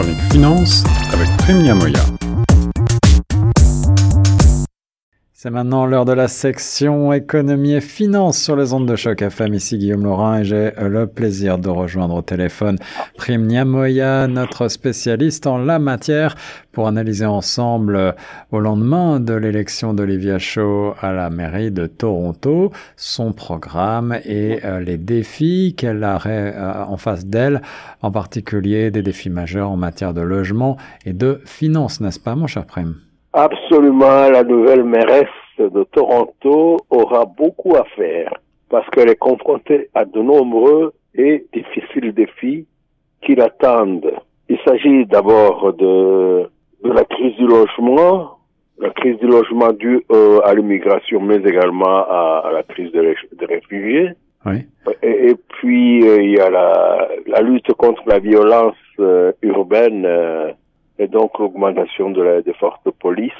chronique finance avec Prime. C'est maintenant l'heure de la section économie et finance sur les ondes de choc FM. Ici Guillaume Laurin et j'ai le plaisir de rejoindre au téléphone Prime Niamoya, notre spécialiste en la matière, pour analyser ensemble euh, au lendemain de l'élection d'Olivia Shaw à la mairie de Toronto, son programme et euh, les défis qu'elle a euh, en face d'elle, en particulier des défis majeurs en matière de logement et de finances, n'est-ce pas mon cher Prime? Absolument, la nouvelle mairesse de Toronto aura beaucoup à faire parce qu'elle est confrontée à de nombreux et difficiles défis qui l'attendent. Il s'agit d'abord de, de la crise du logement, la crise du logement due euh, à l'immigration, mais également à, la crise des, réfugiés. Oui. Et, puis, euh, il y a la, la, lutte contre la violence euh, urbaine et donc l'augmentation de la, des forces de police.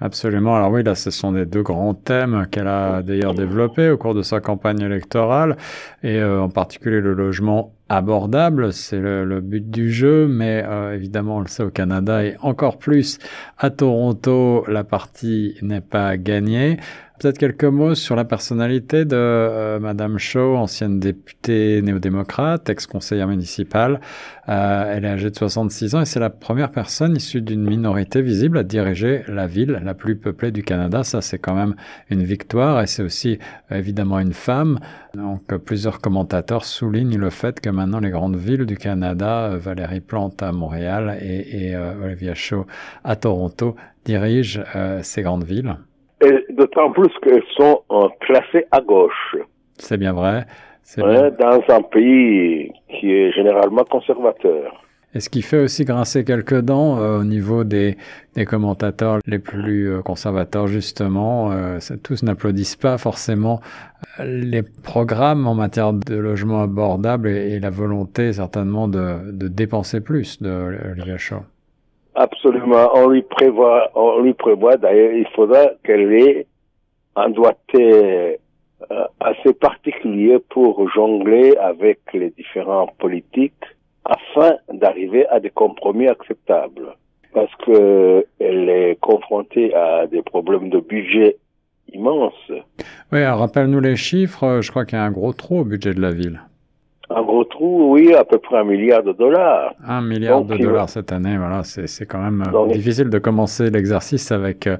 Absolument. Alors oui, là, ce sont les deux grands thèmes qu'elle a d'ailleurs développés au cours de sa campagne électorale, et euh, en particulier le logement abordable, c'est le, but du jeu, mais euh, évidemment, on le sait au Canada et encore plus à Toronto, la partie n'est pas gagnée. Peut-être quelques mots sur la personnalité de euh, Madame Shaw, ancienne députée néo-démocrate, ex-conseillère municipale. Euh, elle est âgée de 66 ans et c'est la première personne issue d'une minorité visible à diriger la ville la plus peuplée du Canada. Ça, c'est quand même une victoire et c'est aussi évidemment une femme. Donc, plusieurs commentateurs soulignent le fait que maintenant les grandes villes du Canada, euh, Valérie Plante à Montréal et, et euh, Olivia Shaw à Toronto, dirigent euh, ces grandes villes. Et d'autant plus qu'elles sont classées à gauche. C'est bien vrai. Dans un pays qui est généralement conservateur. Et ce qui fait aussi grincer quelques dents euh, au niveau des, des, commentateurs les plus euh, conservateurs, justement. Euh, tous n'applaudissent pas forcément les programmes en matière de logement abordable et, la volonté certainement de, de dépenser plus de Olivia Absolument. On lui prévoit, on lui prévoit d'ailleurs, il faudra qu'elle ait un doigté assez particulier pour jongler avec les différents politiques afin d'arriver à des compromis acceptables. Parce que elle est confrontée à des problèmes de budget immenses. Oui, rappelle-nous les chiffres. Je crois qu'il y a un gros trou au budget de la ville. Un gros trou, oui, à peu près un milliard de dollars. Un milliard de dollars cette année, voilà, c'est quand même euh, difficile de commencer l'exercice avec euh,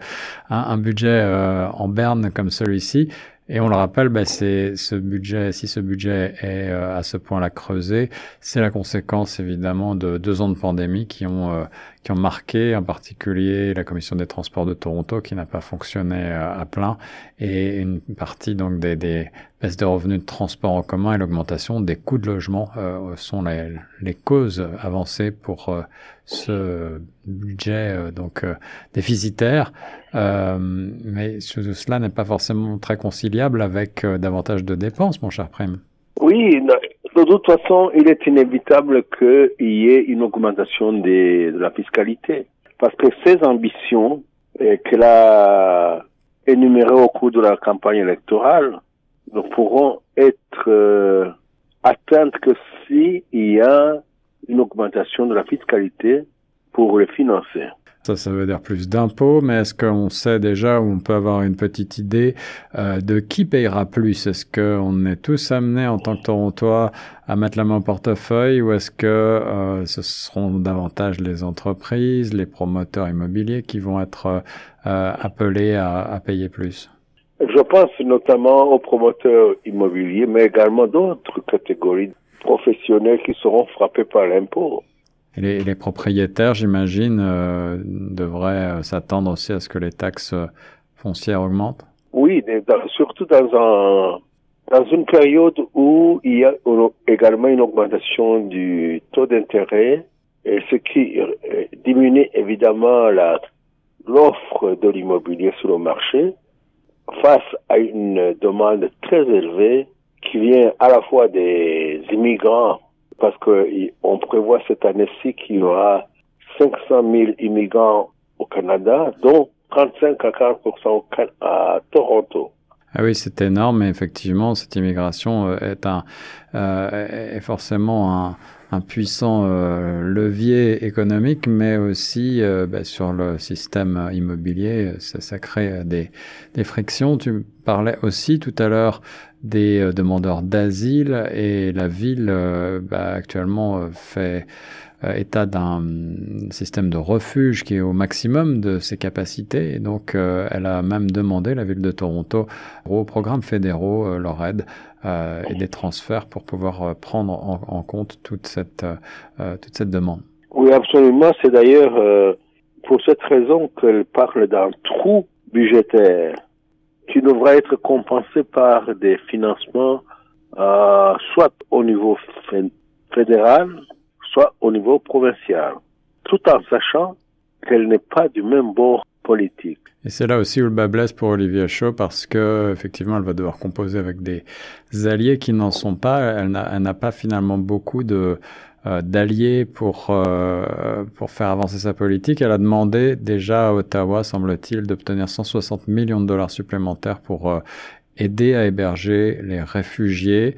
un, un, budget euh, en berne comme celui-ci. Et on le rappelle, ben, c'est ce budget, si ce budget est euh, à ce point-là creusé, c'est la conséquence évidemment de deux ans de pandémie qui ont euh, qui ont marqué en particulier la commission des transports de Toronto qui n'a pas fonctionné euh, à plein et une partie donc des, des baisses de revenus de transport en commun et l'augmentation des coûts de logement sont les, causes avancées pour ce budget donc déficitaire. mais cela n'est pas forcément très concilié avec euh, davantage de dépenses, mon cher Prime. Oui, de toute façon, il est inévitable qu'il y ait une augmentation de la fiscalité. Parce que ces ambitions euh, qu'elle a énumérées au cours de la campagne électorale ne pourront être euh, atteintes que s'il y a une augmentation de la fiscalité pour les financer. Ça, ça veut dire plus d'impôts, mais est-ce qu'on sait déjà ou on peut avoir une petite idée euh, de qui payera plus? Est-ce qu'on est tous amenés en tant que Torontois à mettre la main au portefeuille ou est-ce que euh, ce seront davantage les entreprises, les promoteurs immobiliers qui vont être euh, appelés à, à payer plus? Je pense notamment aux promoteurs immobiliers, mais également d'autres catégories professionnelles qui seront frappées par l'impôt. Et les, propriétaires, j'imagine, euh, devraient euh, s'attendre aussi à ce que les taxes euh, foncières augmentent? Oui, surtout dans, un, dans une période où il y a également une augmentation du taux d'intérêt, et ce qui diminue évidemment l'offre de l'immobilier sur le marché face à une demande très élevée qui vient à la fois des immigrants parce qu'on prévoit cette année-ci qu'il y aura 500 000 immigrants au Canada, dont 35 à 40 à Toronto. Ah oui, c'est énorme, et effectivement, cette immigration est, un, est forcément un, un puissant euh, levier économique, mais aussi euh, bah, sur le système immobilier, ça, ça crée des, des, frictions. Tu parlais aussi tout à l'heure des euh, demandeurs d'asile et la ville bah, actuellement fait état d'un système de refuge qui est au maximum de ses capacités. Et donc, elle a même demandé, la ville de Toronto, aux programmes fédéraux leur aide euh, et des transferts pour pouvoir euh, prendre en, compte toute cette, euh, toute cette demande. Oui, absolument. C'est d'ailleurs pour cette raison qu'elle parle d'un trou budgétaire qui devrait être compensé par des financements soit au niveau fédéral, soit au niveau provincial, tout en sachant qu'elle n'est pas du même bord politique. Et c'est là aussi où le bas blesse pour Olivia Shaw parce que effectivement, elle va devoir composer avec des alliés qui n'en sont pas. Elle n'a pas finalement beaucoup de euh, d'alliés pour euh, pour faire avancer sa politique. Elle a demandé déjà à Ottawa, semble-t-il, d'obtenir 160 millions de dollars supplémentaires pour euh, aider à héberger les réfugiés.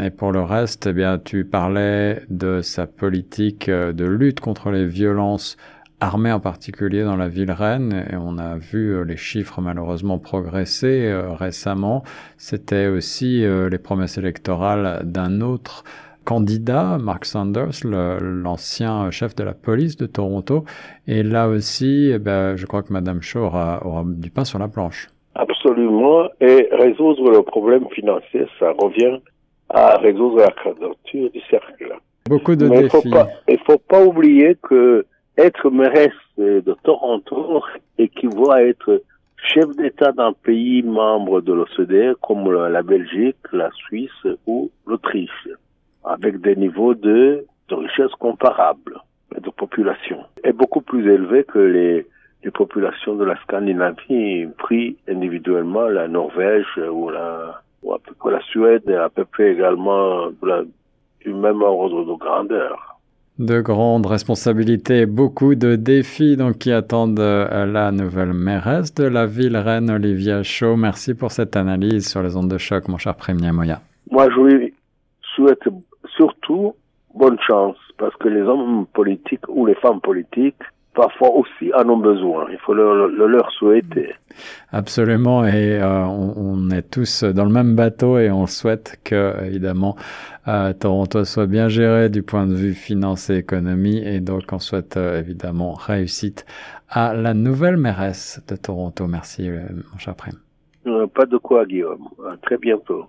Et pour le reste, eh bien, tu parlais de sa politique de lutte contre les violences armée en particulier dans la ville reine, et on a vu euh, les chiffres malheureusement progresser euh, récemment. C'était aussi euh, les promesses électorales d'un autre candidat, Mark Sanders, l'ancien chef de la police de Toronto. Et là aussi, eh ben, je crois que Madame Shaw aura, aura, du pain sur la planche. Absolument. Et résoudre le problème financier, ça revient à résoudre la quadrature du cercle. Beaucoup de défis. Il faut faut pas oublier que être mairesse de Toronto équivaut à être chef d'État d'un pays membre de l'OCDE comme la Belgique, la Suisse ou l'Autriche, avec des niveaux de, de richesse comparables de population, est beaucoup plus élevé que les, les populations de la Scandinavie, pris individuellement la Norvège ou la, ou à peu près la Suède et à peu près également du même ordre de grandeur de grandes responsabilités, beaucoup de défis donc qui attendent euh, la nouvelle mairesse de la ville reine Olivia Shaw. Merci pour cette analyse sur les ondes de choc, mon cher Premier Moya. Moi, je souhaite surtout bonne chance parce que les hommes politiques ou les femmes politiques parfois aussi en ont besoin. Il faut le, leur souhaiter. Absolument, et euh, on, est tous dans le même bateau et on souhaite que, évidemment, euh, Toronto soit bien géré du point de vue finance et économie, et donc on souhaite euh, évidemment réussite à la nouvelle mairesse de Toronto. Merci, mon cher Prime. pas de quoi, Guillaume. À très bientôt.